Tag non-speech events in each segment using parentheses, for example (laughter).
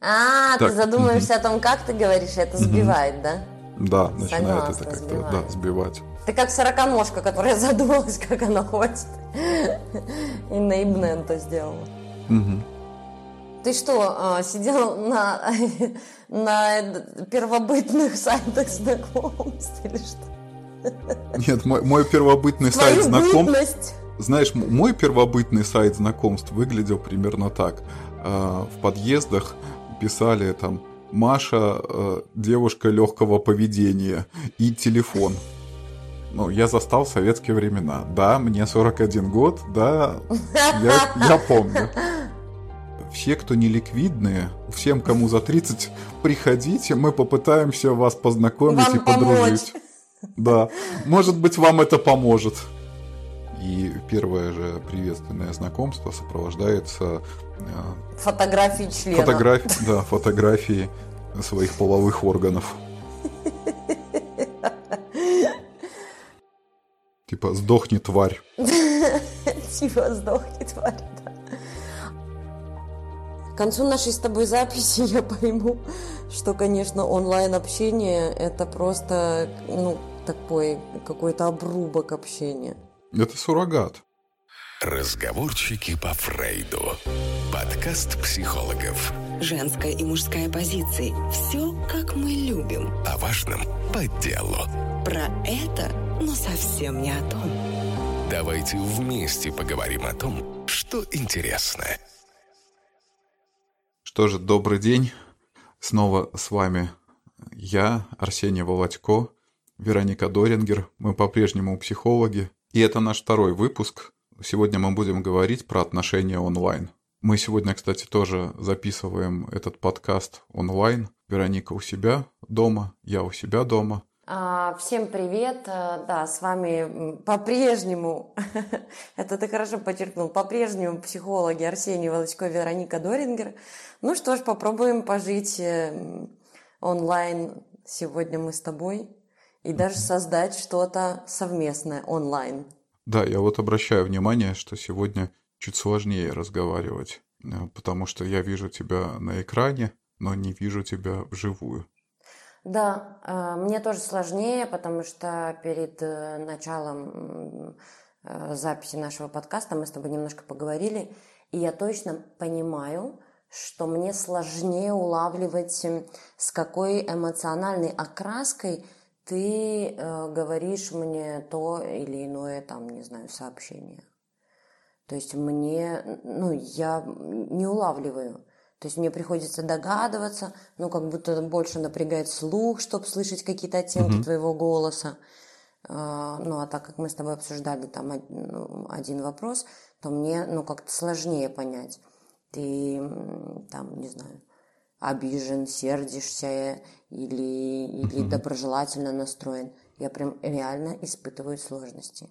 А, Так, ты задумаешься о том, как ты говоришь, это сбивает, да? Да, начинает Согласна, это как-то сбивает. да, сбивать. Ты как сороконожка, которая (laughs) задумалась, как она хочет. И на Ибнента сделала. Мгм. Ты что, а, сидел на, (laughs) на первобытных сайтах знакомств или что? Нет, мой, мой первобытный сайт Твою знакомств... бытность. Знаешь, мой первобытный сайт знакомств выглядел примерно так. А, В подъездах писали там Маша, э, девушка легкого поведения и телефон. Ну, я застал советские времена. Да, мне 41 год, да, я, я помню. Все, кто не ликвидные, всем, кому за 30, приходите, мы попытаемся вас познакомить Вам и подружить. помочь. Да, может быть, вам это поможет. И первое же приветственное знакомство сопровождается э, Фотографии члена. фотограф- да, фотографией своих половых органов. Типа «сдохни, тварь». (laughs) Типа сдохни, тварь, да. К концу нашей с тобой записи я пойму, что, конечно, онлайн-общение это просто, ну, такой какой-то обрубок общения. Это суррогат. Разговорчики по Фрейду. Подкаст психологов. Женская и мужская позиции. Все, как мы любим. О важном по делу. Про это, но совсем не о том. Давайте вместе поговорим о том, что интересно. Что же, добрый день. Снова с вами я, Арсений Володько, Вероника Дорингер. Мы по-прежнему психологи. И это наш второй выпуск. Сегодня мы будем говорить про отношения онлайн. Мы сегодня, кстати, тоже записываем этот подкаст онлайн. Вероника у себя дома, я у себя дома. А, Всем привет, А, да, с вами по-прежнему, (laughs) это ты хорошо подчеркнул, по-прежнему психологи Арсений Волочко и Вероника Дорингер. Ну что ж, попробуем пожить э, онлайн сегодня мы с тобой и даже создать что-то совместное онлайн. Да, я вот обращаю внимание, что сегодня чуть сложнее разговаривать, э, потому что я вижу тебя на экране, но не вижу тебя вживую. Да, э, мне тоже сложнее, потому что перед э, началом записи нашего подкаста мы с тобой немножко поговорили, и я точно понимаю, что мне сложнее улавливать, с какой эмоциональной окраской ты э, говоришь мне то или иное, там, не знаю, сообщение. То есть мне, ну, я не улавливаю. То есть мне приходится догадываться, ну, как будто больше напрягает слух, чтобы слышать какие-то оттенки твоего голоса. А, Ну, а так как мы с тобой обсуждали там ну, один вопрос, то мне, ну, как-то сложнее понять. Ты, там, не знаю, обижен, сердишься или, или доброжелательно настроен. Я прям реально испытываю сложности.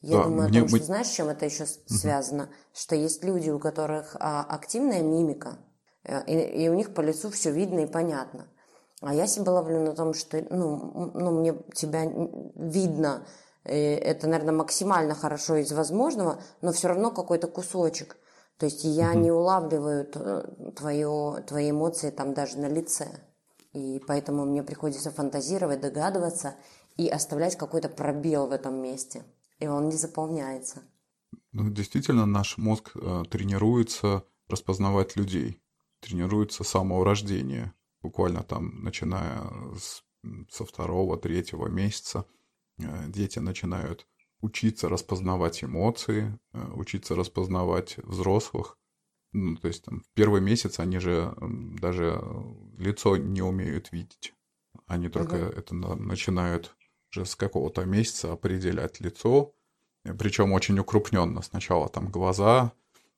Я Да, думаю мне- о том, что мы- знаешь, с чем это еще связано? Что есть люди, у которых а, активная мимика, э, и, и у них по лицу все видно и понятно. А я себя ловлю на том, что ну, ну, мне тебя видно, э, это, наверное, максимально хорошо из возможного, но все равно какой-то кусочек. То есть я не улавливаю т- твое, твои эмоции там даже на лице. И поэтому мне приходится фантазировать, догадываться и оставлять какой-то пробел в этом месте. И он не заполняется. Ну, действительно, наш мозг э, тренируется распознавать людей, тренируется с самого рождения, буквально там, начиная с- со второго, третьего месяца, э, дети начинают учиться распознавать эмоции, э, учиться распознавать взрослых. Ну, то есть там в первый месяц они же даже лицо не умеют видеть. Они только это на- начинают уже с какого-то месяца определять лицо, причем очень укрупненно. Сначала там глаза,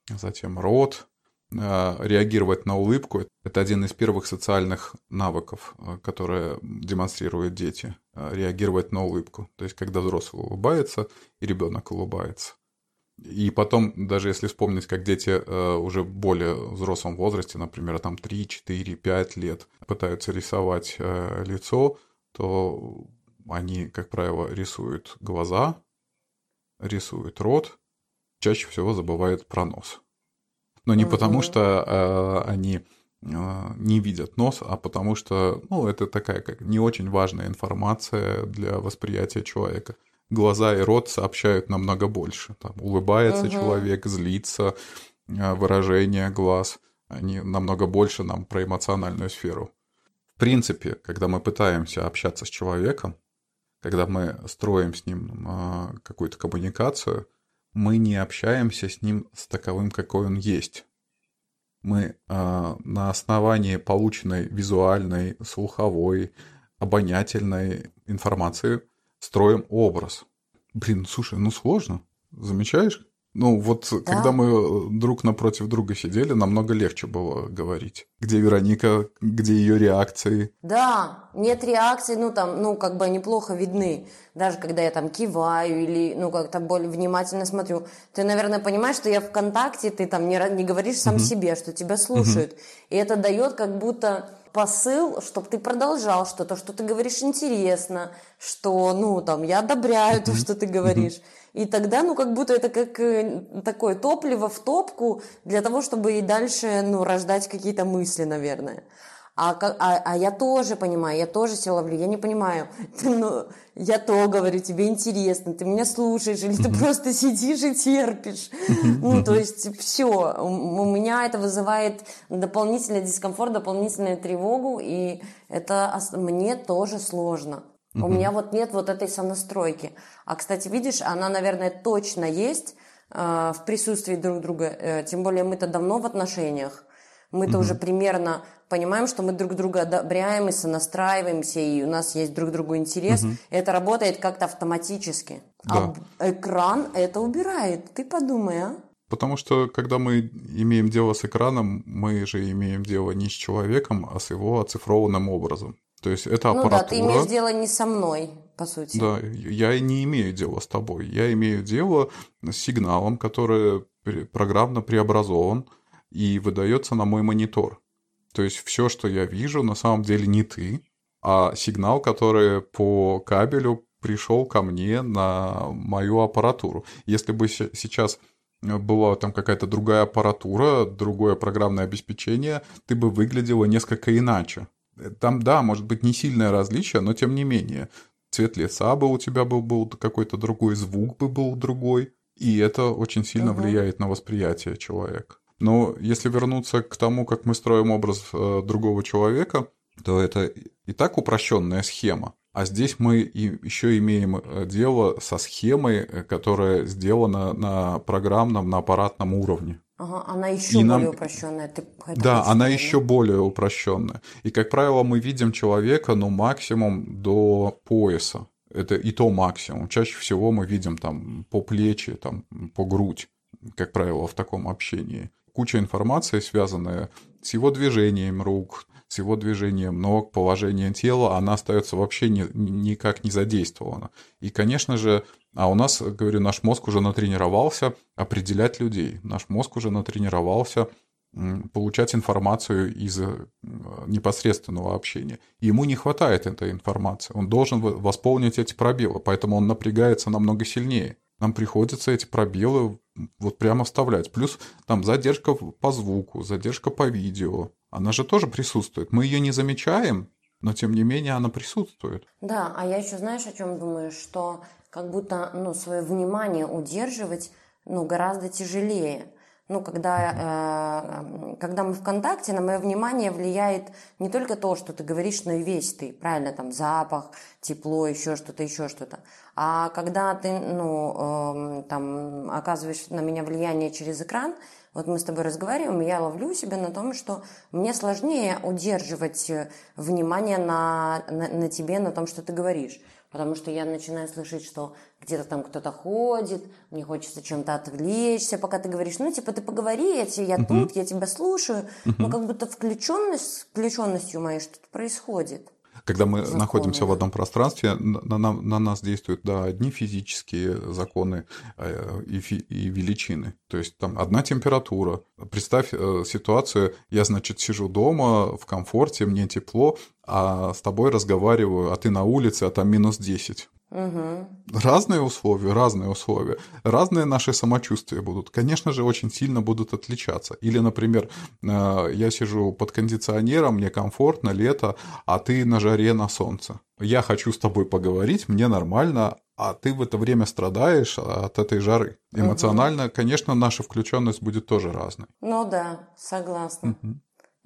затем рот. Э, Реагировать на улыбку – это один из первых социальных навыков, э, которые демонстрируют дети. Э, Реагировать на улыбку. То есть, когда взрослый улыбается и ребенок улыбается. И потом, даже если вспомнить, как дети уже в более взрослом возрасте, например, там 3, 4, 5 лет, пытаются рисовать лицо, то они, как правило, рисуют глаза, рисуют рот, чаще всего забывают про нос. Но не Мгм. потому, что э, они не видят нос, а потому что, ну, это такая как не очень важная информация для восприятия человека. Глаза и рот сообщают намного больше. Там улыбается угу. человек, злится, выражение глаз, они намного больше нам про эмоциональную сферу. В принципе, когда мы пытаемся общаться с человеком, когда мы строим с ним какую-то коммуникацию, мы не общаемся с ним с таковым, какой он есть мы э, на основании полученной визуальной, слуховой, обонятельной информации строим образ. Блин, слушай, ну сложно. Замечаешь? Ну, вот да. когда мы э, друг напротив друга сидели, намного легче было говорить. Где Вероника, где ее реакции. Да, нет реакций, ну, там, ну, как бы они плохо видны. Даже когда я там киваю или, ну, как-то более внимательно смотрю. Ты, наверное, понимаешь, что я в контакте, ты там не, не говоришь сам угу. себе, что тебя слушают. Угу. И это дает как будто посыл, чтобы ты продолжал что-то, что ты говоришь интересно, что, ну, там, я одобряю то, что ты говоришь. И тогда, ну, как будто это как э, такое топливо в топку для того, чтобы и дальше, ну, рождать какие-то мысли, наверное. А, а, а я тоже понимаю, я тоже себя ловлю, я не понимаю. (laughs) Ну, я то говорю, тебе интересно, ты меня слушаешь, или ты просто сидишь и терпишь. Ну, то есть все. У меня это вызывает дополнительный дискомфорт, дополнительную тревогу, и это мне тоже сложно. У меня вот нет вот этой сонастройки. А, кстати, видишь, она, наверное, точно есть э, в присутствии друг друга. Э, тем более мы-то давно в отношениях. Мы-то уже примерно понимаем, что мы друг друга одобряем и сонастраиваемся, и у нас есть друг другу интерес. Это работает как-то автоматически. Да. А экран это убирает. Ты подумай, а? Потому что, когда мы имеем дело с экраном, мы же имеем дело не с человеком, а с его оцифрованным образом. То есть это аппаратура... Ну да, ты имеешь дело не со мной, по сути. Да, я не имею дела с тобой. Я имею дело с сигналом, который программно преобразован и выдается на мой монитор. То есть все, что я вижу, на самом деле не ты, а сигнал, который по кабелю пришел ко мне на мою аппаратуру. Если бы сейчас была там какая-то другая аппаратура, другое программное обеспечение, ты бы выглядела несколько иначе. Там, да, может быть, не сильное различие, но тем не менее. Цвет лица бы у тебя был, был какой-то другой, звук бы был другой. И это очень сильно угу. влияет на восприятие человека. Но если вернуться к тому, как мы строим образ э, другого человека, то это и так упрощенная схема. А здесь мы еще имеем э, дело со схемой, э, которая сделана на программном, на аппаратном уровне. Ага, она еще и более нам... упрощенная. Ты да, она сказать, еще более упрощенная. И, как правило, мы видим человека, ну, максимум до пояса. Это и то максимум. Чаще всего мы видим там по плечи, там, по грудь, как правило, в таком общении. Куча информации, связанная с его движением рук, с его движением ног, положением тела, она остается вообще ни, никак не задействована. И, конечно же, а у нас, говорю, наш мозг уже натренировался определять людей. Наш мозг уже натренировался получать информацию из э, непосредственного общения. Ему не хватает этой информации. Он должен восполнить эти пробелы, поэтому он напрягается намного сильнее. Нам приходится эти пробелы вот прямо вставлять. Плюс там задержка по звуку, задержка по видео. Она же тоже присутствует. Мы ее не замечаем, но тем не менее она присутствует. Да, а я еще знаешь, о чем думаю, что как будто ну, свое внимание удерживать ну, гораздо тяжелее. Ну, когда, э, когда мы в контакте, на мое внимание влияет не только то, что ты говоришь, но и весь ты, правильно, там запах, тепло, еще что-то, еще что-то. А когда ты, ну, э, там, оказываешь на меня влияние через экран, вот мы с тобой разговариваем, и я ловлю себя на том, что мне сложнее удерживать э, внимание на, на, на тебе, на том, что ты говоришь потому что я начинаю слышать, что где-то там кто-то ходит, мне хочется чем-то отвлечься, пока ты говоришь, ну, типа, ты поговори, я, я uh-huh. тут, я тебя слушаю, uh-huh. но как будто включенность, включенностью моей что-то происходит. Когда мы законы. находимся в одном пространстве, на, на, на нас действуют да, одни физические законы э, и, фи, и величины. То есть там одна температура. Представь э, ситуацию, я, значит, сижу дома в комфорте, мне тепло, а с тобой разговариваю, а ты на улице, а там минус 10. Угу. Разные условия, разные условия, разные наши самочувствия будут. Конечно же, очень сильно будут отличаться. Или, например, э, я сижу под кондиционером, мне комфортно, лето, а ты на жаре, на солнце. Я хочу с тобой поговорить, мне нормально, а ты в это время страдаешь от этой жары. Эмоционально, конечно, наша включенность будет тоже разной. Ну да, согласна.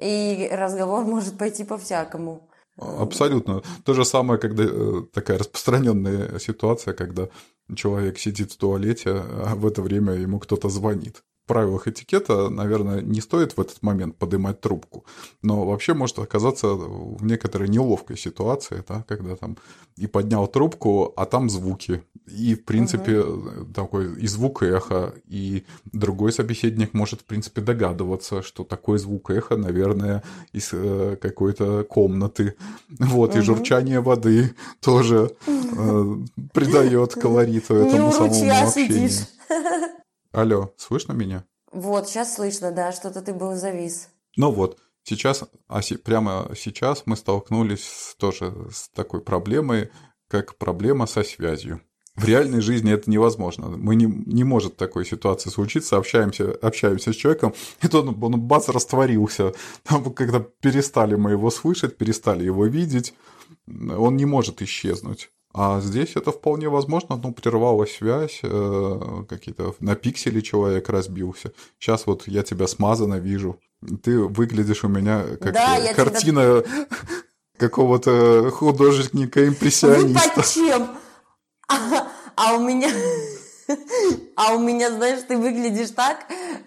И разговор может пойти по-всякому. Абсолютно. То же самое, когда э, такая распространенная ситуация, когда человек сидит в туалете, а в это время ему кто-то звонит правилах этикета, наверное, не стоит в этот момент поднимать трубку. Но вообще может оказаться в некоторой неловкой ситуации, да, когда там и поднял трубку, а там звуки. И, в принципе, угу. такой и звук эхо, и другой собеседник может, в принципе, догадываться, что такой звук эхо, наверное, из э, какой-то комнаты. Вот, угу. и журчание воды тоже э, (laughs) придает колориту этому самому общению. (laughs) Алло, слышно меня? Вот, сейчас слышно, да, что-то ты был завис. Ну вот, сейчас, а прямо сейчас мы столкнулись с, тоже с такой проблемой, как проблема со связью. В реальной жизни это невозможно. Мы не, не может такой ситуации случиться, общаемся, общаемся с человеком, (laughs) и то он, он бац, растворился. Там, когда перестали мы его слышать, перестали его видеть, он не может исчезнуть. А здесь это вполне возможно, ну, прервалась связь, э, какие-то на пиксели человек разбился. Сейчас вот я тебя смазанно вижу. Ты выглядишь у меня как да, картина тебя... (laughs) какого-то художника-импрессиониста. Вы чем? (laughs) А, а у меня... (laughs) А у меня, знаешь, ты выглядишь так,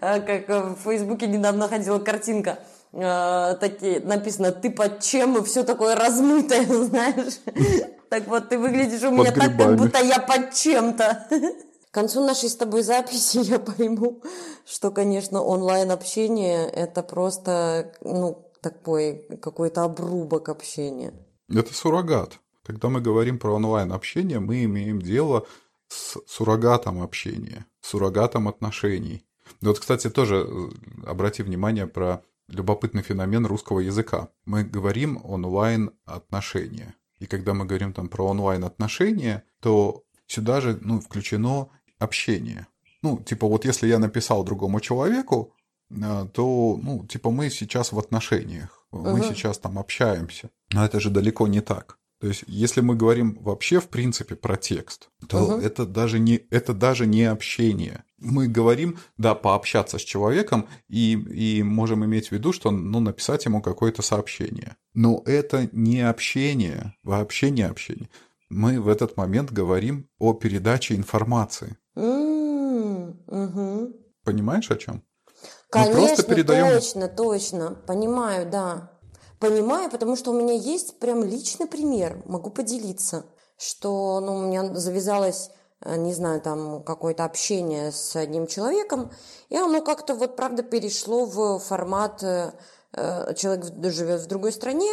э, как в Фейсбуке недавно ходила картинка э, такие написано ты под чем и все такое размытое, знаешь. Так вот, ты выглядишь у меня так, как будто я под чем-то. К концу нашей с тобой записи я пойму, что, конечно, онлайн-общение – это просто, ну, такой какой-то обрубок общения. Это суррогат. Когда мы говорим про онлайн-общение, мы имеем дело с суррогатом общения, суррогатом отношений. Вот, кстати, тоже э, обрати внимание про любопытный феномен русского языка. Мы говорим онлайн-отношения. И когда мы говорим там про онлайн-отношения, то сюда же ну, включено общение. Ну, типа вот если я написал другому человеку, э, то, ну, типа мы сейчас в отношениях, угу. мы сейчас там общаемся. Но это же далеко не так. То есть, если мы говорим вообще в принципе про текст, то угу. это даже не это даже не общение. Мы говорим, да, пообщаться с человеком и, и можем иметь в виду, что ну, написать ему какое-то сообщение. Но это не общение, вообще не общение. Мы в этот момент говорим о передаче информации. угу. Понимаешь, о чем? Конечно, Мы просто передаем... точно, точно. Понимаю, да. Понимаю, потому что у меня есть прям личный пример, могу поделиться, что ну, у меня завязалось, э, не знаю, там какое-то общение с одним человеком, и оно как-то вот правда перешло в формат э, э, человек живет в другой стране,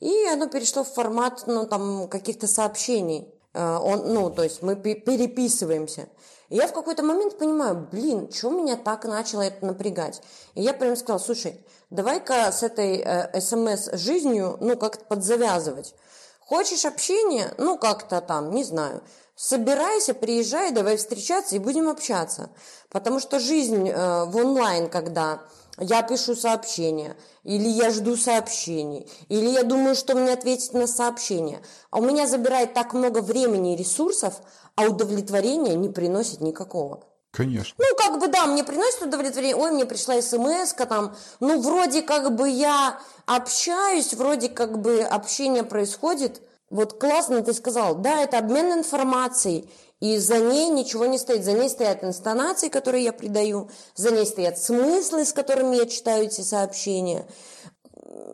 и оно перешло в формат ну, там, каких-то сообщений. Он, ну, то есть мы переписываемся. И я в какой-то момент понимаю, блин, что меня так начало это напрягать. И я прям сказала, слушай, давай-ка с этой э, смс-жизнью, ну, как-то подзавязывать. Хочешь общения? Ну, как-то там, не знаю. Собирайся, приезжай, давай встречаться и будем общаться. Потому что жизнь э, в онлайн, когда я пишу сообщение, или я жду сообщений, или я думаю, что мне ответить на сообщение, а у меня забирает так много времени и ресурсов, а удовлетворения не приносит никакого. Конечно. Ну, как бы, да, мне приносит удовлетворение. Ой, мне пришла смс там. Ну, вроде как бы я общаюсь, вроде как бы общение происходит. Вот классно ты сказал. Да, это обмен информацией. И за ней ничего не стоит. За ней стоят инстонации, которые я придаю. За ней стоят смыслы, с которыми я читаю эти сообщения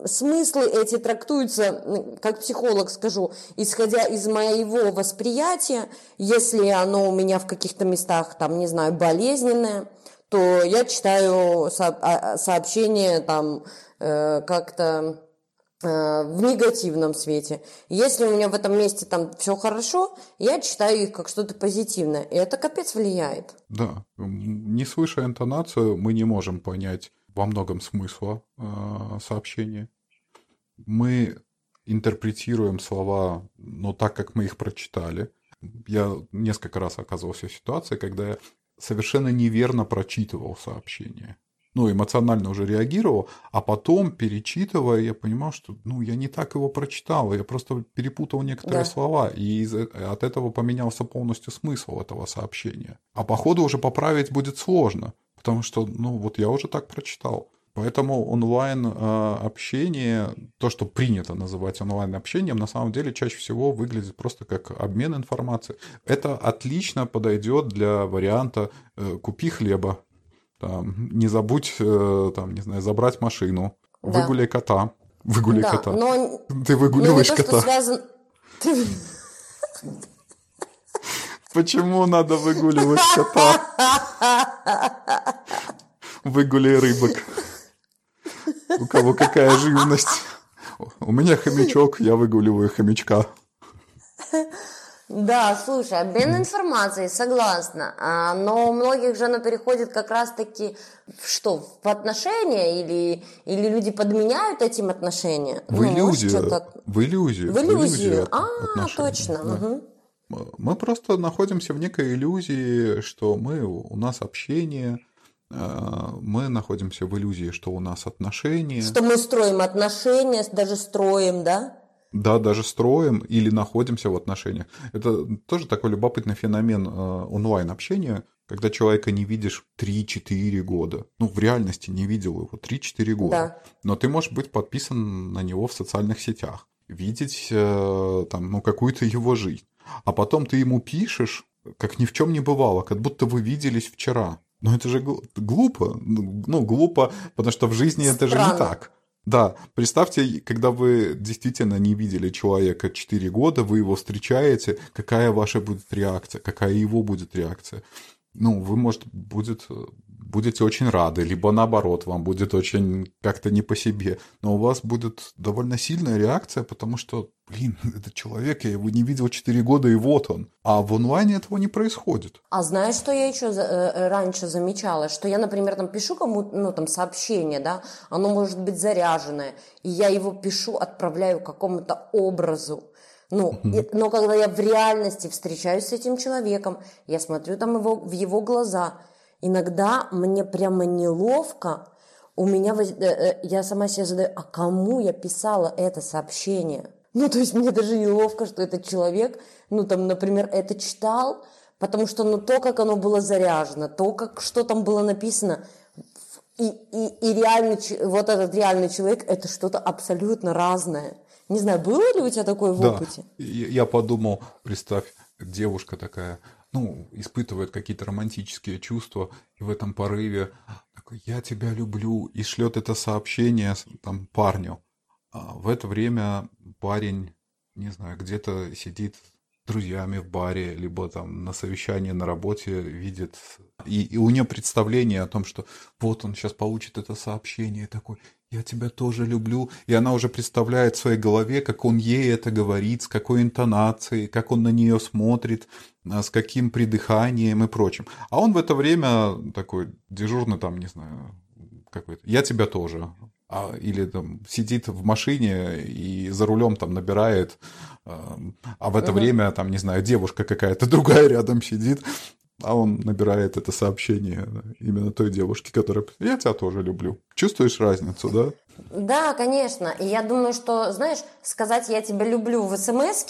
смыслы эти трактуются, как психолог скажу, исходя из моего восприятия, если оно у меня в каких-то местах, там, не знаю, болезненное, то я читаю а, сообщение там э, как-то в негативном свете. Если у меня в этом месте там все хорошо, я читаю их как что-то позитивное. И это капец влияет. Да. Не слыша интонацию, мы не можем понять во многом смысла э, сообщения. Мы интерпретируем слова, ну, так, как мы их прочитали. Я несколько раз оказывался в ситуации, когда я совершенно неверно прочитывал сообщение. Ну, эмоционально уже реагировал, а потом, перечитывая, я понимал, что ну, я не так его прочитал, я просто перепутал некоторые Да. слова, и из- от этого поменялся полностью смысл этого сообщения. А по ходу уже поправить будет сложно, потому что, ну, вот я уже так прочитал. Поэтому онлайн-общение, то, что принято называть онлайн-общением, на самом деле чаще всего выглядит просто как обмен информацией. Это отлично подойдет для варианта э, «купи хлеба», там, не забудь, э, там, не знаю, забрать машину, Да. выгуляй кота, выгуляй да, кота. но, Ты но не выгуливаешь то, что кота. связано... Почему надо выгуливать кота? Выгуляй рыбок. У кого какая живность? У меня хомячок, я выгуливаю хомячка. Да, слушай, обмен информацией, согласна. А, но у многих же оно переходит как раз-таки в что, в отношения или, или люди подменяют этим отношения? В Ну, может, иллюзию. что-то- В иллюзию. В иллюзию. от- А, отношений, точно. да. мгм. Мы просто находимся в некой иллюзии, что мы, у нас общение, э, мы находимся в иллюзии, что у нас отношения. Что мы строим отношения, даже строим, да? Да, даже строим или находимся в отношениях. Это тоже такой любопытный феномен э, онлайн-общения, когда человека не видишь 3-4 года. Ну, в реальности не видел его 3-4 года. Да. Но ты можешь быть подписан на него в социальных сетях, видеть э, там, ну, какую-то его жизнь. А потом ты ему пишешь, как ни в чем не бывало, как будто вы виделись вчера. Но это же гл- глупо. Ну, глупо, потому что в жизни это же не Странно. так. Да, представьте, когда вы действительно не видели человека 4 года, вы его встречаете, какая ваша будет реакция, какая его будет реакция. Ну, вы, может, будет, э, будете очень рады, либо наоборот, вам будет очень как-то не по себе. Но у вас будет довольно сильная реакция, потому что, блин, (laughs) этот человек, я его не видел 4 года, и вот он. А в онлайне этого не происходит. А знаешь, что я еще за- э, раньше замечала? Что я, например, там пишу кому-то, ну, там, сообщение, да, оно может быть заряженное, и я его пишу, отправляю какому-то образу. Ну, и- но когда я в реальности встречаюсь с этим человеком, я смотрю там его, в его глаза, иногда мне прямо неловко, у меня, э, э, я сама себе задаю, а кому я писала это сообщение? Ну, то есть мне даже неловко, что этот человек, ну, там, например, это читал, потому что, ну, то, как оно было заряжено, то, как, что там было написано, и, и, и реальный, вот этот реальный человек, это что-то абсолютно разное. Не знаю, было ли у тебя такое в Да. опыте? Я я подумал, представь, девушка такая, ну, испытывает какие-то романтические чувства, и в этом порыве такой, я тебя люблю, и шлет это сообщение там парню. А в это время парень, не знаю, где-то сидит с друзьями в баре, либо там на совещании на работе видит, и, и у нее представление о том, что вот он сейчас получит это сообщение, и такой, я тебя тоже люблю, и она уже представляет в своей голове, как он ей это говорит, с какой интонацией, как он на нее смотрит, а, с каким придыханием и прочим. А он в это время такой дежурный там, не знаю, какой-то, я тебя тоже. А, или там сидит в машине и за рулем там набирает, а, а в это время там, не знаю, девушка какая-то (laughs) другая рядом сидит, а он набирает это сообщение именно той девушке, которая «я тебя тоже люблю». Чувствуешь разницу, да? Да, конечно. И я думаю, что, знаешь, сказать «я тебя люблю» в смс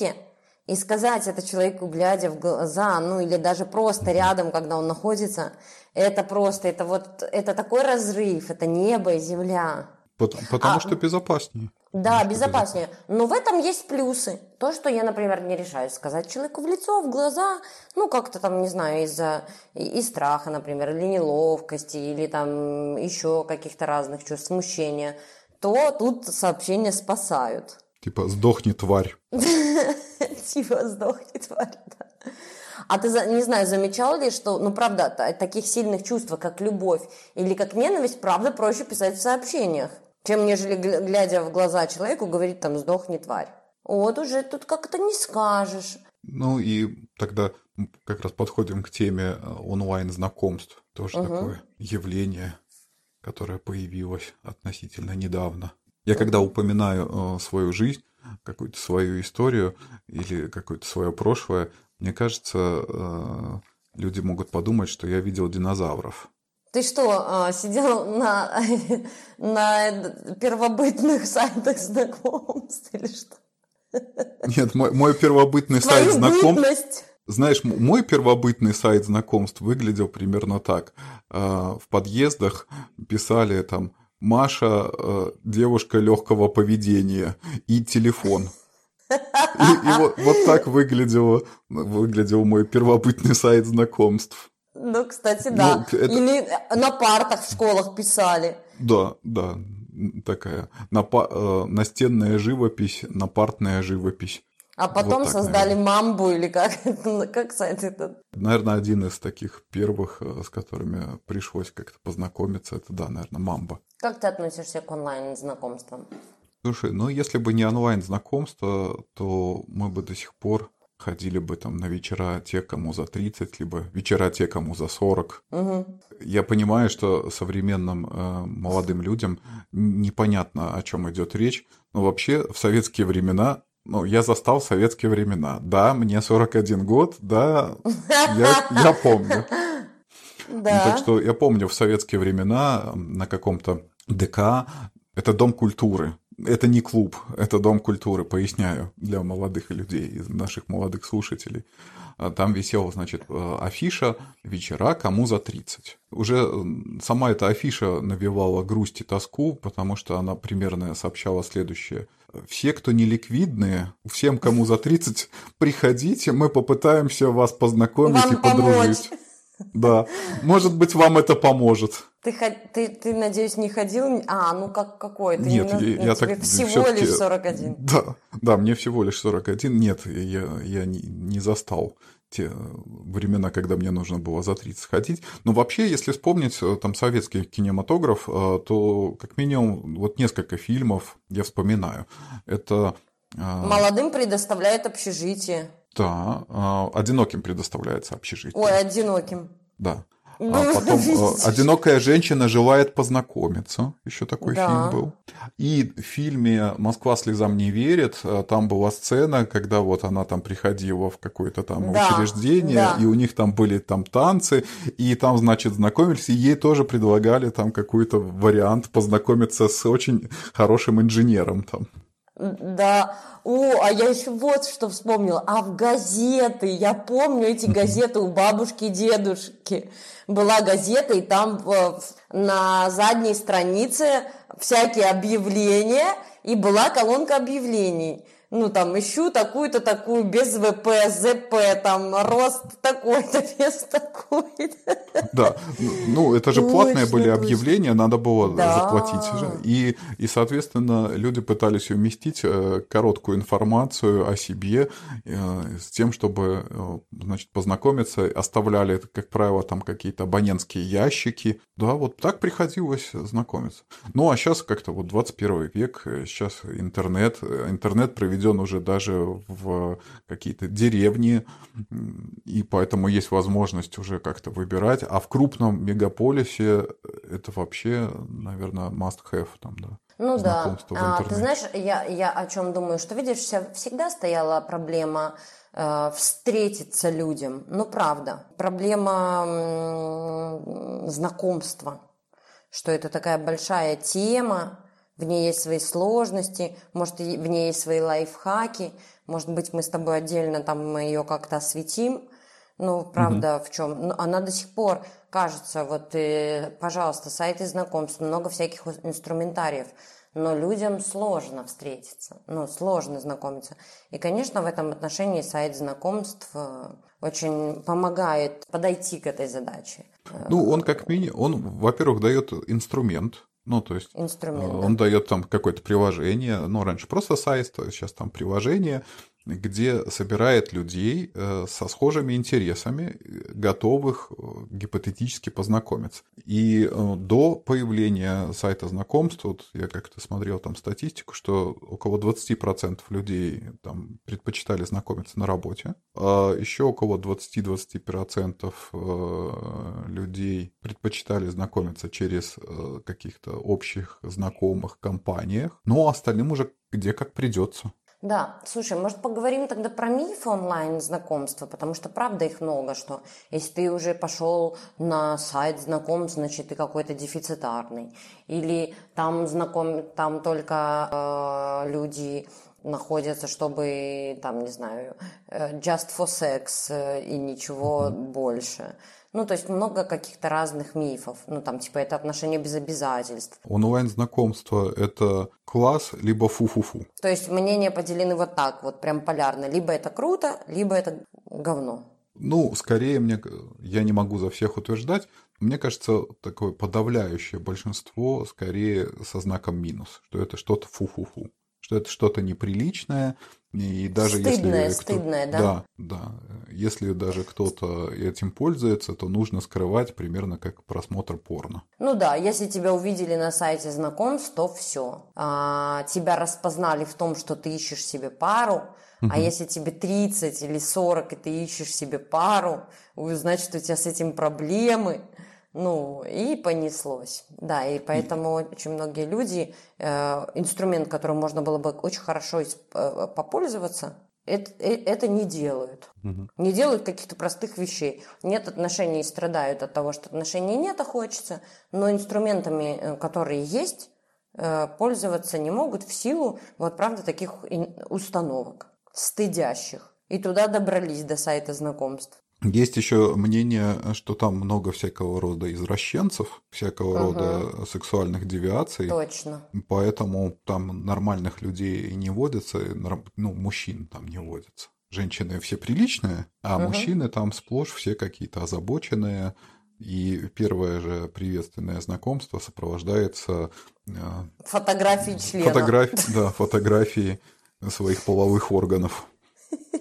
и сказать это человеку, глядя в глаза, ну или даже просто рядом, когда он находится, это просто, это вот, это такой разрыв, это небо и земля. Потому, потому А, что безопаснее. Да, Немножко безопаснее. Но в этом есть плюсы. То, что я, например, не решаюсь сказать человеку в лицо, в глаза, ну, как-то там, не знаю, из-за из страха, например, или неловкости, или там еще каких-то разных чувств, смущения, то тут сообщения спасают. Типа «сдохни, тварь». (laughs) Типа сдохни, тварь, да. А ты, не знаю, замечал ли, что, ну, правда, та- таких сильных чувств, как любовь или как ненависть, правда, проще писать в сообщениях, чем нежели, гля- глядя в глаза человеку, говорить там «сдохни, тварь». Вот уже тут как-то не скажешь. Ну и тогда как раз подходим к теме э, онлайн-знакомств. Тоже такое явление, которое появилось относительно недавно. Я когда упоминаю э, свою жизнь, какую-то свою историю или какое-то свое прошлое, мне кажется, э, люди могут подумать, что я видел динозавров. Ты что, а, сидел на, (laughs) на первобытных сайтах знакомств или что? Нет, мой, мой первобытный Твою сайт знакомств... Знаешь, мой первобытный сайт знакомств выглядел примерно так. А, в подъездах писали там Маша, э, девушка легкого поведения и телефон. И, и вот, вот так выглядел, выглядел мой первобытный сайт знакомств. Ну, кстати, да. Ну, это... Или на партах в школах писали. Да, да, такая напа- э, настенная живопись, напартная живопись. А потом вот так, создали наверное. мамбу или как? как сайт этот? Наверное, один из таких первых, э, с которыми пришлось как-то познакомиться, это, да, наверное, мамба. Как ты относишься к онлайн-знакомствам? Слушай, ну если бы не онлайн-знакомство, то мы бы до сих пор ходили бы там на вечера те, кому за 30, либо вечера те, кому за 40. Угу. Я понимаю, что современным э, молодым людям непонятно, о чем идет речь, но вообще в советские времена ну, я застал советские времена. Да, мне 41 год, да, я, я помню. Да. Так что я помню в советские времена на каком-то ДК, это дом культуры, это не клуб, это дом культуры, поясняю для молодых людей, наших молодых слушателей. А, там висела, значит, э, афиша «Вечера кому за 30». Уже сама эта афиша навевала грусть и тоску, потому что она примерно сообщала следующее. Все, кто не ликвидные, всем, кому за 30, приходите, мы попытаемся вас познакомить Вам и подружить. Помочь. Да, может быть, вам это поможет. Ты, ты, ты, надеюсь, не ходил? А, ну как какой? Ты Нет, не, я, я так всего лишь 41. Да, да, мне всего лишь 41. Нет, я, я не, не застал те времена, когда мне нужно было за 30 ходить. Но вообще, если вспомнить э, там советский кинематограф, э, то как минимум вот несколько фильмов я вспоминаю. Это э, Молодым предоставляет общежитие. Да, одиноким предоставляется общежитие. Ой, одиноким. Да. Ну, а (laughs) потом видишь. одинокая женщина желает познакомиться. Еще такой да. фильм был. И в фильме Москва слезам не верит. Э, там была сцена, когда вот она там приходила в какое-то там да. учреждение, да. и у них там были там танцы, и там, значит, знакомились, и ей тоже предлагали там какой-то вариант познакомиться с очень хорошим инженером там. Да, о, а я еще вот что вспомнила. А в газеты, я помню эти газеты у бабушки и дедушки. Была газета, и там на задней странице всякие объявления, и была колонка объявлений ну, там, ищу такую-то такую, без ВП, ЗП, там, рост такой-то, (laughs) вес такой-то. Да, ну, это же платные точно, были объявления, надо было да. заплатить. И, и, соответственно, люди пытались уместить э, короткую информацию о себе э, с тем, чтобы, э, значит, познакомиться, оставляли, как правило, там какие-то абонентские ящики. Да, вот так приходилось знакомиться. Ну, а сейчас как-то вот 21 век, сейчас интернет, интернет проведен уже даже в какие-то деревни, и поэтому есть возможность уже как-то выбирать. А в крупном мегаполисе это вообще, наверное, must-have там, да. Ну да. А, ты знаешь, я, я о чем думаю, что видишь, всегда стояла проблема э, встретиться людям. Ну правда, проблема м- знакомства, что это такая большая тема, в ней есть свои сложности, может, в ней есть свои лайфхаки, может быть, мы с тобой отдельно там мы ее как-то осветим. Ну, правда, mm-hmm. в чем? Ну, она до сих пор кажется, вот, э, пожалуйста, сайты знакомств, много всяких инструментариев, но людям сложно встретиться, ну, сложно знакомиться. И, конечно, в этом отношении сайт знакомств э, очень помогает подойти к этой задаче. Ну, он как минимум, он, во-первых, дает инструмент, ну, то есть Инструмент, он да. дает там какое-то приложение, ну, раньше просто сайт, сейчас там приложение, где собирает людей э, со схожими интересами, готовых э, гипотетически познакомиться. И э, до появления сайта знакомств, вот я как-то смотрел там статистику, что около 20% людей там предпочитали знакомиться на работе, а еще около 20-25% людей предпочитали знакомиться через каких-то общих знакомых компаниях, но остальным уже где как придется. Да, слушай, может поговорим тогда про миф онлайн знакомства, потому что правда их много, что если ты уже пошел на сайт знакомств, значит ты какой-то дефицитарный, или там знаком, там только э, люди находятся, чтобы, там, не знаю, э, just for sex э, и ничего больше. Ну, то есть много каких-то разных мифов. Ну, там, типа, это отношения без обязательств. Онлайн-знакомство – это класс, либо фу-фу-фу. То есть мнения поделены вот так, вот прям полярно. Либо это круто, либо это говно. Ну, скорее, мне, я не могу за всех утверждать, мне кажется, такое подавляющее большинство скорее со знаком минус, что это что-то фу-фу-фу что это что-то неприличное, и даже стыдное, если стыдное, да? Да, да. Если даже кто-то этим пользуется, то нужно скрывать примерно как просмотр порно. Ну да, если тебя увидели на сайте знакомств, то все. А, тебя распознали в том, что ты ищешь себе пару, угу. а если тебе 30 или 40, и ты ищешь себе пару, значит, у тебя с этим проблемы. Ну, и понеслось. Да, и поэтому очень многие люди, э, инструмент, которым можно было бы очень хорошо э, попользоваться, это, э, это не делают. Угу. Не делают каких-то простых вещей. Нет отношений и страдают от того, что отношений нет, а хочется, но инструментами, которые есть, пользоваться не могут в силу, вот правда, таких установок, стыдящих. И туда добрались до сайта знакомств. Есть еще мнение, что там много всякого рода извращенцев, всякого угу. рода сексуальных девиаций. Точно. Поэтому там нормальных людей не водится, ну, мужчин там не водится. Женщины все приличные, а угу. мужчины там сплошь все какие-то озабоченные. И первое же приветственное знакомство сопровождается... Э, фотографии члена. Фотографии, да, фотографии своих половых органов. (laughs)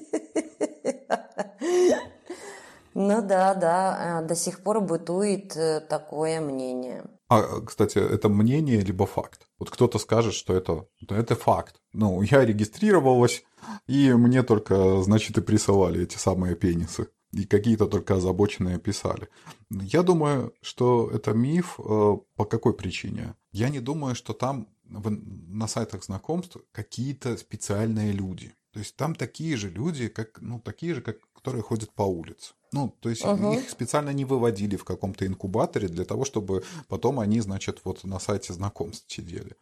Ну да, да, э, до сих пор бытует э, такое мнение. А, кстати, это мнение либо факт? Вот кто-то скажет, что это, это факт. Ну, я регистрировалась, и мне только, значит, и присылали эти самые пенисы. И какие-то только озабоченные писали. Я думаю, что это миф э, по какой причине? Я не думаю, что там на сайтах знакомств какие-то специальные люди. То есть там такие же люди, как, ну, такие же, как, которые ходят по улице. Ну, то есть угу. их специально не выводили в каком-то инкубаторе для того, чтобы потом они, значит, вот на сайте знакомств сидели.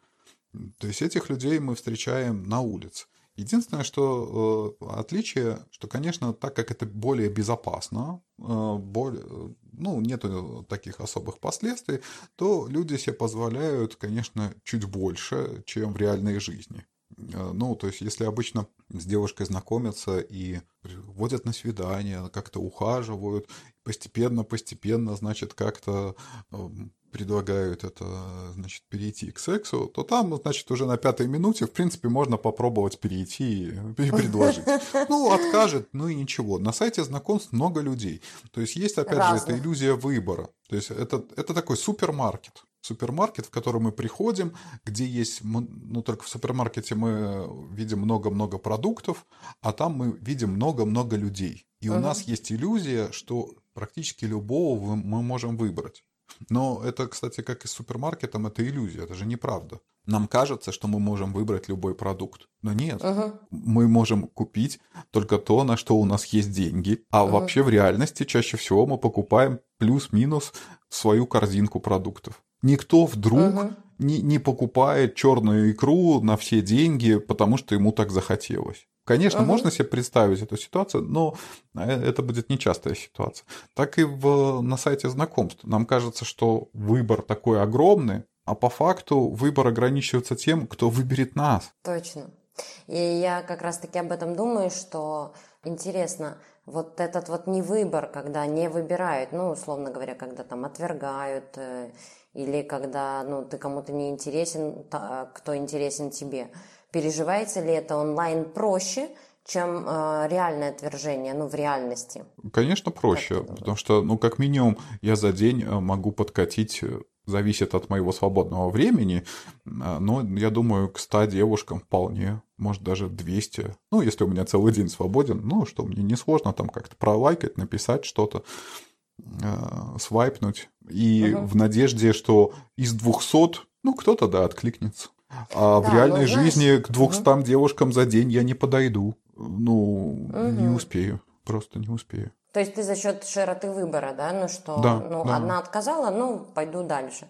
То есть этих людей мы встречаем на улице. Единственное, что э, отличие, что, конечно, так как это более безопасно, э, более, ну, нету таких особых последствий, то люди себе позволяют, конечно, чуть больше, чем в реальной жизни. Э, ну, то есть, если обычно с девушкой знакомятся и водят на свидание, как-то ухаживают, постепенно-постепенно, значит, как-то эм, предлагают это, значит, перейти к сексу, то там, значит, уже на пятой минуте, в принципе, можно попробовать перейти и предложить. (laughs) Ну, откажет, ну и ничего. На сайте знакомств много людей. То есть есть, опять Разных. же, эта иллюзия выбора. То есть это, это такой супермаркет супермаркет, в который мы приходим, где есть, ну только в супермаркете мы видим много-много продуктов, а там мы видим много-много людей. И угу. у нас есть иллюзия, что практически любого мы можем выбрать. Но это, кстати, как и с супермаркетом, это иллюзия, это же неправда. Нам кажется, что мы можем выбрать любой продукт. Но нет, угу. мы можем купить только то, на что у нас есть деньги. А угу. вообще в реальности чаще всего мы покупаем плюс-минус свою корзинку продуктов. Никто вдруг угу. не, не покупает черную икру на все деньги, потому что ему так захотелось. Конечно, угу. можно себе представить эту ситуацию, но э, это будет нечастая ситуация. Так и в, на сайте знакомств. Нам кажется, что выбор такой огромный, а по факту выбор ограничивается тем, кто выберет нас. Точно. И я как раз-таки об этом думаю, что интересно, вот этот вот не выбор, когда не выбирают, ну, условно говоря, когда там отвергают, э, или когда ну, ты кому-то не интересен, кто интересен тебе. Переживается ли это онлайн проще, чем э, реальное отвержение, ну, в реальности? Конечно, проще, потому что, ну, как минимум, я за день э, могу подкатить, э, зависит от моего свободного времени, э, но я думаю, к 100 девушкам вполне, может, даже 200. Ну, если у меня целый день свободен, ну, что мне не сложно там как-то пролайкать, написать что-то. Э, свайпнуть. И угу. в надежде, что из 200, ну, кто-то, да, откликнется. А Да, в реальной ну, знаешь, жизни к 200 девушкам за день я не подойду. Ну, не успею. Просто не успею. То есть ты за счет широты выбора, да, ну что, Да, ну да. одна отказала, ну пойду дальше.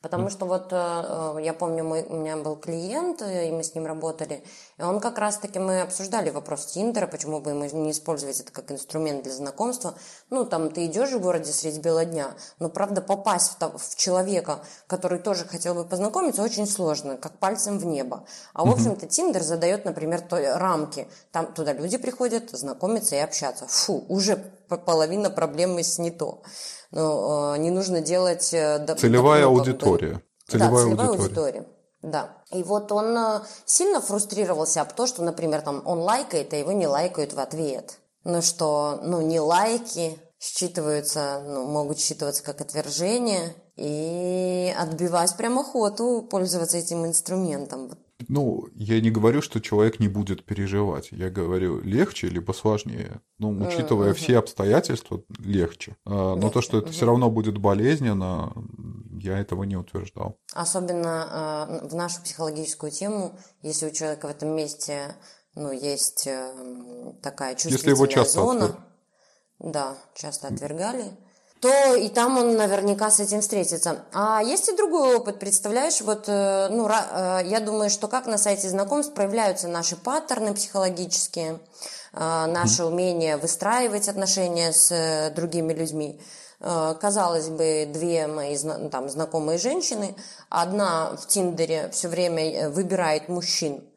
Потому что вот э, э, я помню, мы, у меня был клиент, э, и мы с ним работали, и он как раз-таки, мы обсуждали вопрос Тиндера, почему бы ему не использовать это как инструмент для знакомства. Ну, там, ты идешь в городе средь бела дня, но, правда, попасть в, в человека, который тоже хотел бы познакомиться, очень сложно, как пальцем в небо. А, в общем-то, Тиндер задает, например, то- рамки. Там туда люди приходят знакомиться и общаться. Фу, уже половина проблемы снято. Ну, э, не нужно делать... э, Целевая бы- аудитория. да, Целевая целевая аудитория. аудитория. Да. И вот он э, сильно фрустрировался об том, что, например, там он лайкает, а его не лайкают в ответ. Ну что, ну не лайки считываются, ну, могут считываться как отвержение и отбивать прям охоту пользоваться этим инструментом. Ну, я не говорю, что человек не будет переживать. Я говорю, легче либо сложнее. Ну, учитывая все обстоятельства, легче. А, Но то, что это все равно будет болезненно, я этого не утверждал. Особенно э, в нашу психологическую тему, если у человека в этом месте ну, есть э, такая Если чувствительная его часто зона, отвер- да, часто отвергали, то и там он наверняка с этим встретится. А есть и другой опыт, представляешь, вот, э, ну, э, я думаю, что как на сайте знакомств проявляются наши паттерны психологические, э, наше умение выстраивать отношения с другими людьми. Казалось бы, две мои там, знакомые женщины, одна в Тиндере все время выбирает мужчин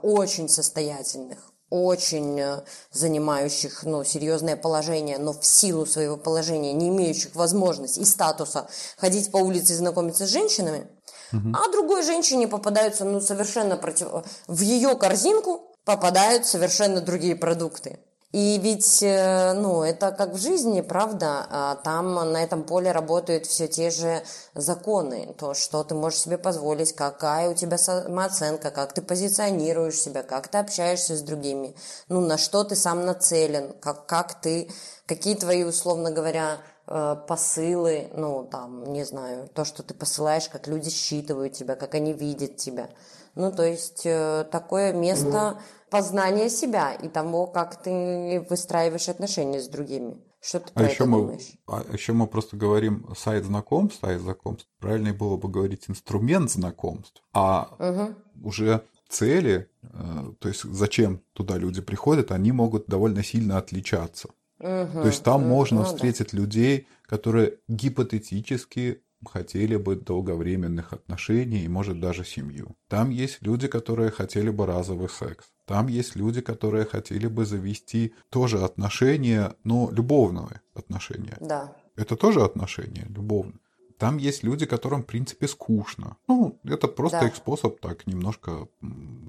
очень состоятельных, очень э, занимающих ну, серьезное положение, но в силу своего положения не имеющих возможности и статуса ходить по улице и знакомиться с женщинами, а другой женщине попадаются ну, совершенно против... В ее корзинку попадают совершенно другие продукты. И ведь, э, ну, это как в жизни, правда, а там на этом поле работают все те же законы, то, что ты можешь себе позволить, какая у тебя самооценка, как ты позиционируешь себя, как ты общаешься с другими, ну, на что ты сам нацелен, как, как ты, какие твои, условно говоря, посылы, ну, там, не знаю, то, что ты посылаешь, как люди считывают тебя, как они видят тебя. Ну, то есть э, такое место познания себя и того, как ты выстраиваешь отношения с другими. Что ты А еще, мы, думаешь? а еще мы просто говорим сайт знакомств, сайт знакомств. Правильнее было бы говорить инструмент знакомств. А уже цели, э, то есть зачем туда люди приходят, они могут довольно сильно отличаться. То есть там можно ну да. встретить людей, которые гипотетически хотели бы долговременных отношений и, может, даже семью. Там есть люди, которые хотели бы разовый секс. Там есть люди, которые хотели бы завести тоже отношения, но любовные отношения. Да. Это тоже отношения любовные. Там есть люди, которым, в принципе, скучно. Ну, это просто Да. их способ так немножко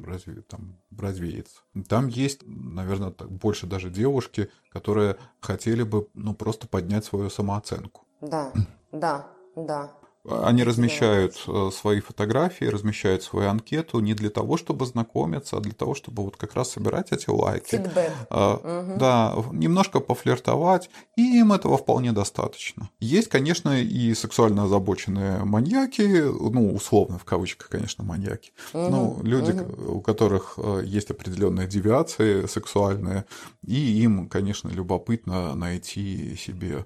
разве, там, развеяться. Там есть, наверное, так, больше даже девушки, которые хотели бы ну, просто поднять свою самооценку. Да, да, да. Они размещают э, свои фотографии, размещают свою анкету не для того, чтобы знакомиться, а для того, чтобы вот как раз собирать эти лайки. Фидбэк. А, Да, немножко пофлиртовать, и им этого вполне достаточно. Есть, конечно, и сексуально озабоченные маньяки, ну, условно, в кавычках, конечно, маньяки. Ну, люди, к- у которых э, есть определенные девиации сексуальные, и им, конечно, любопытно найти себе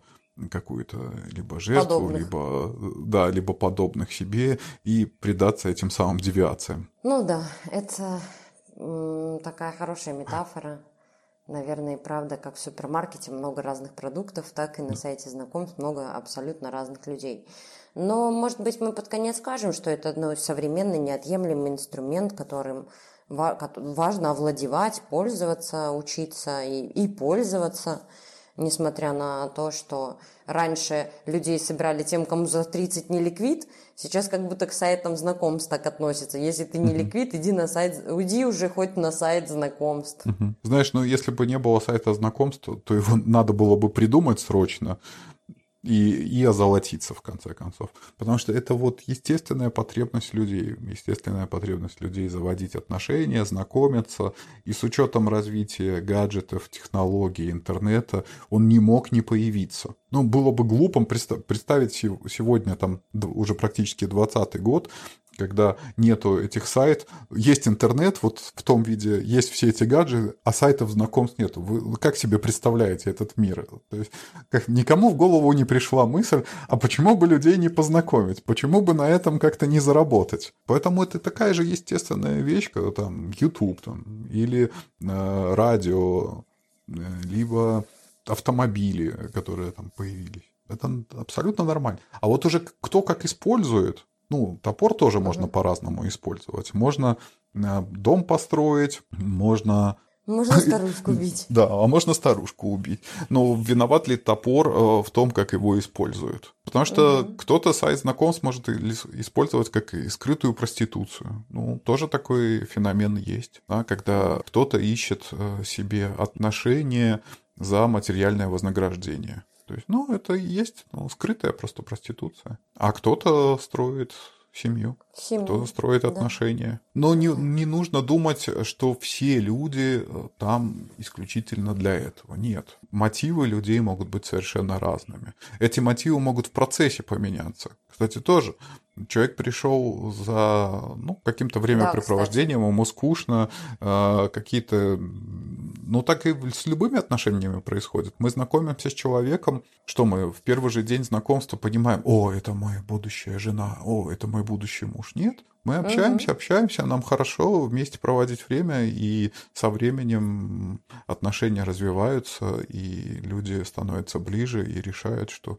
какую-то либо жертву, Подобных. либо да, либо подобных себе и предаться этим самым девиациям. Ну да, это такая хорошая метафора. Наверное, и правда, как в супермаркете много разных продуктов, так и на сайте знакомств много абсолютно разных людей. Но, может быть, мы под конец скажем, что это ну, современный неотъемлемый инструмент, которым ва- кот- важно овладевать, пользоваться, учиться и, и пользоваться, несмотря на то, что раньше людей собирали тем, кому за 30 не ликвид, сейчас как будто к сайтам знакомств так относятся. Если ты не ликвид, иди на сайт, уйди уже хоть на сайт знакомств. Знаешь, ну если бы не было сайта знакомств, то его надо было бы придумать срочно и, и озолотиться в конце концов. Потому что это вот естественная потребность людей, естественная потребность людей заводить отношения, знакомиться. И с учетом развития гаджетов, технологий, интернета, он не мог не появиться. Ну, было бы глупым представ- представить се- сегодня, там, уже практически 20 год, когда нету этих сайтов, есть интернет, вот в том виде есть все эти гаджеты, а сайтов знакомств нету. Вы как себе представляете этот мир? То есть как, никому в голову не пришла мысль, а почему бы людей не познакомить? Почему бы на этом как-то не заработать? Поэтому это такая же естественная вещь, когда там YouTube там, или э, радио, э, либо автомобили, которые там появились. Это абсолютно нормально. А вот уже кто как использует, ну, топор тоже можно по-разному использовать. Можно э, дом построить, можно можно (laughs) старушку убить. Да, а можно старушку убить. Но виноват ли топор э, в том, как его используют? Потому что угу. кто-то сайт знакомств может использовать как и скрытую проституцию. Ну, тоже такой феномен есть, да, когда кто-то ищет э, себе отношения за материальное вознаграждение. То есть, ну, это и есть ну, скрытая просто проституция. А кто-то строит семью, семью. кто-то строит да. отношения. Но не, не нужно думать, что все люди э, там исключительно для этого. Нет. Мотивы людей могут быть совершенно разными. Эти мотивы могут в процессе поменяться. Кстати, тоже человек пришел за ну, каким-то времяпрепровождением, да, ему скучно, э, какие-то ну, так и с любыми отношениями происходит. Мы знакомимся с человеком, что мы в первый же день знакомства понимаем, о, это моя будущая жена, о, это мой будущий муж. Нет, мы общаемся, угу. общаемся, нам хорошо вместе проводить время, и со временем отношения развиваются, и люди становятся ближе и решают, что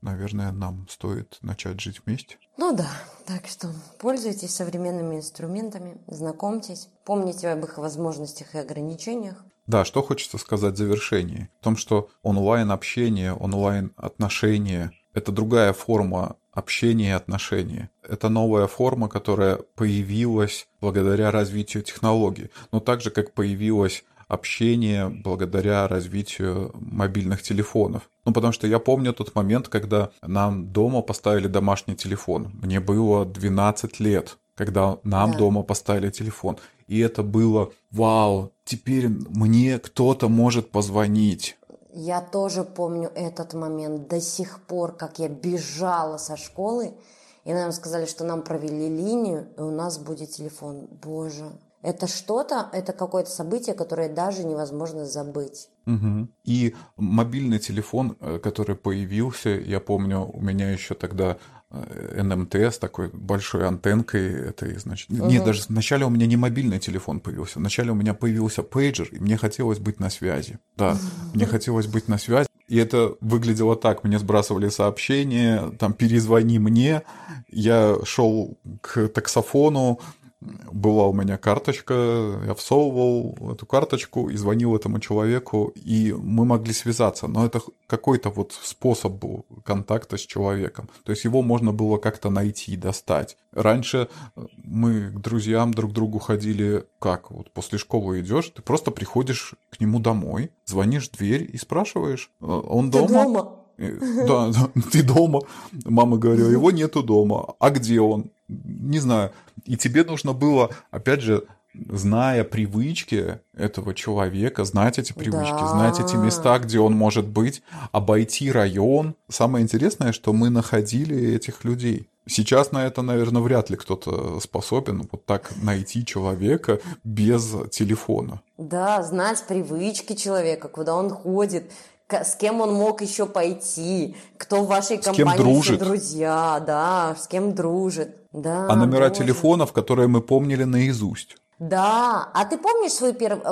наверное, нам стоит начать жить вместе. Ну да, так что пользуйтесь современными инструментами, знакомьтесь, помните об их возможностях и ограничениях. Да, что хочется сказать в завершении? В том, что онлайн-общение, онлайн-отношения – это другая форма общения и отношений. Это новая форма, которая появилась благодаря развитию технологий. Но так же, как появилась общение благодаря развитию мобильных телефонов. Ну, потому что я помню тот момент, когда нам дома поставили домашний телефон. Мне было 12 лет, когда нам да. дома поставили телефон. И это было, вау, теперь мне кто-то может позвонить. Я тоже помню этот момент до сих пор, как я бежала со школы, и нам сказали, что нам провели линию, и у нас будет телефон. Боже, это что-то, это какое-то событие, которое даже невозможно забыть. Угу. И мобильный телефон, э, который появился, я помню, у меня еще тогда НМТ с такой большой антенкой этой, значит. Угу. Нет, даже вначале у меня не мобильный телефон появился. Вначале у меня появился пейджер, и мне хотелось быть на связи. Да, мне хотелось быть на связи. И это выглядело так. Мне сбрасывали сообщения, там, перезвони мне. Я шел к таксофону, была у меня карточка, я всовывал эту карточку и звонил этому человеку, и мы могли связаться. Но это какой-то вот способ был контакта с человеком. То есть его можно было как-то найти, достать. Раньше мы к друзьям друг другу ходили как? Вот после школы идешь, ты просто приходишь к нему домой, звонишь в дверь и спрашиваешь, «Э, он дома? Ты дома? (laughs) Да, ты дома. Мама говорила, (laughs) его нету дома. А где он? Не знаю. И тебе нужно было, опять же, зная привычки этого человека, знать эти привычки, да. знать эти места, где он может быть, обойти район. Самое интересное, что мы находили этих людей. Сейчас на это, наверное, вряд ли кто-то способен вот так найти человека без телефона. Да, знать привычки человека, куда он ходит, с кем он мог еще пойти, кто в вашей компании дружит. друзья, да, с кем дружит. Да, а номера боже. телефонов, которые мы помнили наизусть. Да, а ты помнишь свой первый,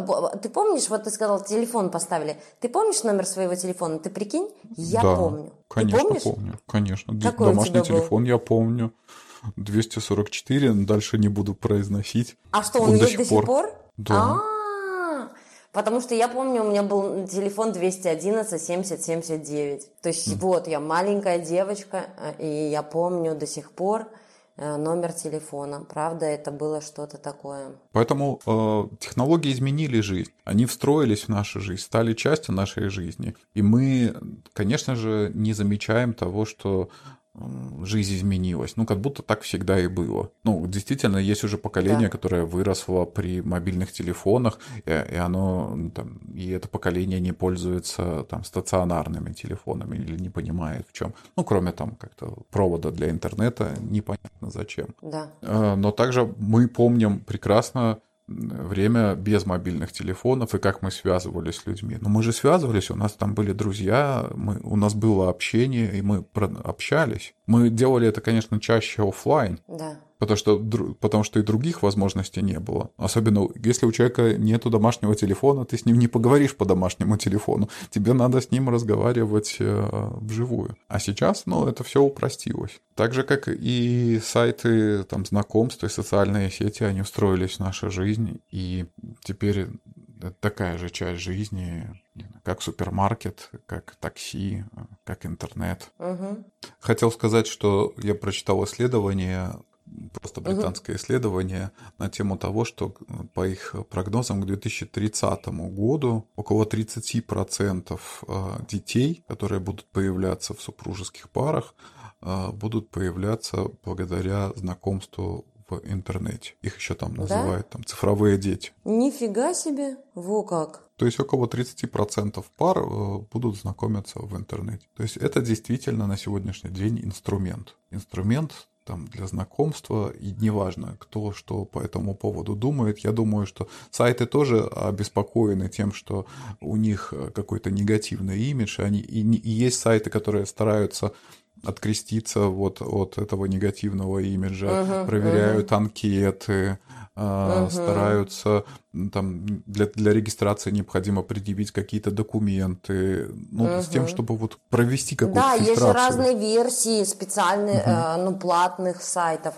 ты помнишь, вот ты сказал, телефон поставили, ты помнишь номер своего телефона, ты прикинь? Я да, помню. конечно, ты помнишь? помню, конечно. Какой Домашний телефон был? я помню. 244, дальше не буду произносить. А что, он, он есть до сих пор? пор? Да. А-а-а. Потому что я помню, у меня был телефон 211 70 79. То есть mm. вот я маленькая девочка, э, и я помню до сих пор э, номер телефона. Правда, это было что-то такое. Поэтому э, технологии изменили жизнь. Они встроились в нашу жизнь, стали частью нашей жизни. И мы, конечно же, не замечаем того, что жизнь изменилась. Ну, как будто так всегда и было. Ну, действительно, есть уже поколение, да. которое выросло при мобильных телефонах, и, и оно там, и это поколение не пользуется там стационарными телефонами или не понимает в чем. Ну, кроме там как-то провода для интернета, непонятно зачем. Да. Э, но также мы помним прекрасно время без мобильных телефонов и как мы связывались с людьми. Но мы же связывались, у нас там были друзья, мы, у нас было общение, и мы общались. Мы делали это, конечно, чаще офлайн. Да потому что, потому что и других возможностей не было. Особенно если у человека нет домашнего телефона, ты с ним не поговоришь по домашнему телефону. Тебе надо с ним разговаривать э, вживую. А сейчас, ну, это все упростилось. Так же, как и сайты там, знакомств и социальные сети, они устроились в нашу жизнь. И теперь такая же часть жизни, как супермаркет, как такси, как интернет. Угу. Хотел сказать, что я прочитал исследование просто британское uh-huh. исследование на тему того, что по их прогнозам к 2030 году около 30% э, детей, которые будут появляться в супружеских парах, э, будут появляться благодаря знакомству в интернете. Их еще там называют да? там цифровые дети. Нифига себе, во как. То есть около 30% пар э, будут знакомиться в интернете. То есть это действительно на сегодняшний день инструмент. Инструмент там, для знакомства, и неважно, кто что по этому поводу думает, я думаю, что сайты тоже обеспокоены тем, что у них какой-то негативный имидж, они, и, и есть сайты, которые стараются откреститься вот от этого негативного имиджа, uh-huh, проверяют uh-huh. анкеты, угу. стараются там для, для регистрации необходимо предъявить какие-то документы, ну, угу. с тем, чтобы вот провести какую-то Да, есть же разные версии специальных, угу. э, ну, платных сайтов.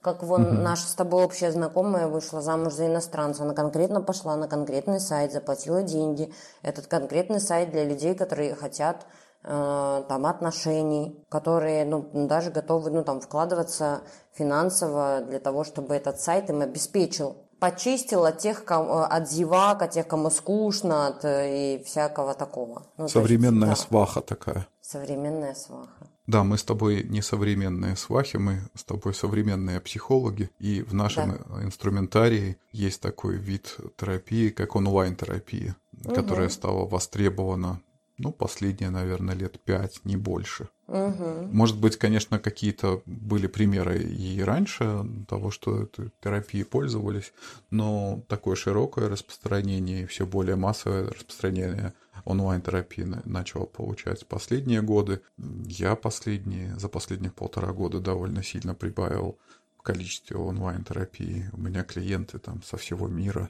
Как вон угу. наша с тобой общая знакомая вышла замуж за иностранца, она конкретно пошла на конкретный сайт, заплатила деньги. Этот конкретный сайт для людей, которые хотят там отношений, которые ну, даже готовы ну, там, вкладываться финансово для того, чтобы этот сайт им обеспечил почистил от тех, кому, от зевак, от тех, кому скучно, от э, и всякого такого. Ну, Современная есть, да. сваха такая. Современная сваха. Да, мы с тобой не современные свахи, мы с тобой современные психологи, и в нашем да. инструментарии есть такой вид терапии, как онлайн-терапия, угу. которая стала востребована ну, последние, наверное, лет пять, не больше. Угу. Может быть, конечно, какие-то были примеры и раньше того, что этой терапией пользовались, но такое широкое распространение и все более массовое распространение онлайн-терапии начало получать последние годы. Я последние, за последних полтора года довольно сильно прибавил в количестве онлайн-терапии. У меня клиенты там со всего мира,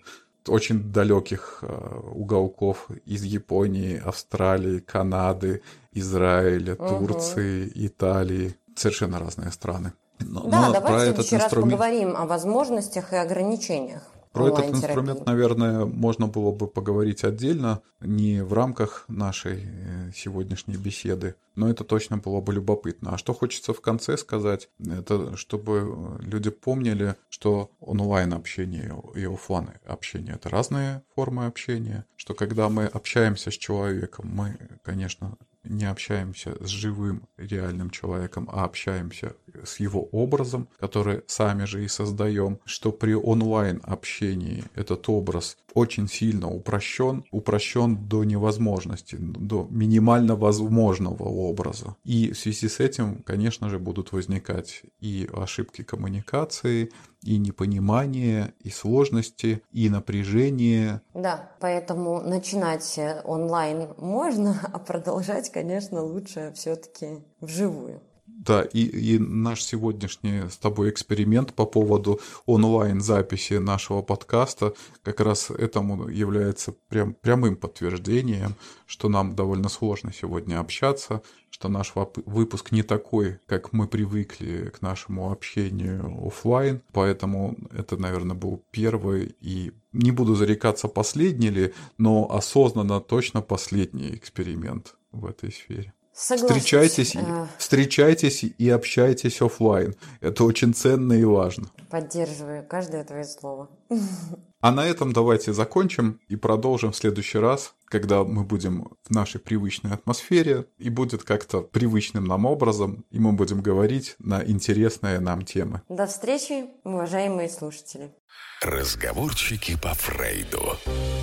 очень далеких э, уголков из Японии, Австралии, Канады, Израиля, Турции, угу. Италии. Совершенно разные страны. Но, да, но давай в следующий раз инструмент... поговорим о возможностях и ограничениях. Про этот инструмент, наверное, можно было бы поговорить отдельно, не в рамках нашей э, сегодняшней беседы, но это точно было бы любопытно. А что хочется в конце сказать, это чтобы люди помнили, что онлайн-общение и офлайн общение – это разные формы общения, что когда мы общаемся с человеком, мы, конечно, не общаемся с живым реальным человеком, а общаемся с его образом, который сами же и создаем, что при онлайн общении этот образ очень сильно упрощен, упрощен до невозможности, до минимально возможного образа. И в связи с этим, конечно же, будут возникать и ошибки коммуникации, и непонимание, и сложности, и напряжение. Да, поэтому начинать онлайн можно, (laughs) а продолжать, конечно, лучше все-таки вживую. Да, и, и наш сегодняшний с тобой эксперимент по поводу онлайн-записи нашего подкаста как раз этому является прям, прямым подтверждением, что нам довольно сложно сегодня общаться, что наш выпуск не такой, как мы привыкли к нашему общению офлайн, поэтому это, наверное, был первый и не буду зарекаться, последний ли, но осознанно точно последний эксперимент в этой сфере. Согласна. Встречайтесь, э... встречайтесь и общайтесь офлайн. Это очень ценно и важно. Поддерживаю каждое твое слово. (laughs) А на этом давайте закончим и продолжим в следующий раз, когда мы будем в нашей привычной атмосфере и будет как-то привычным нам образом, и мы будем говорить на интересные нам темы. До встречи, уважаемые слушатели. Разговорчики по Фрейду.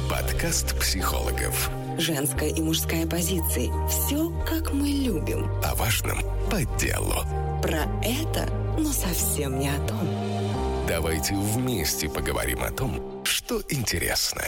Подкаст психологов. Женская и мужская позиции. Все, как мы любим. О важном по делу. Про это, но совсем не о том. Давайте вместе поговорим о том, что интересно.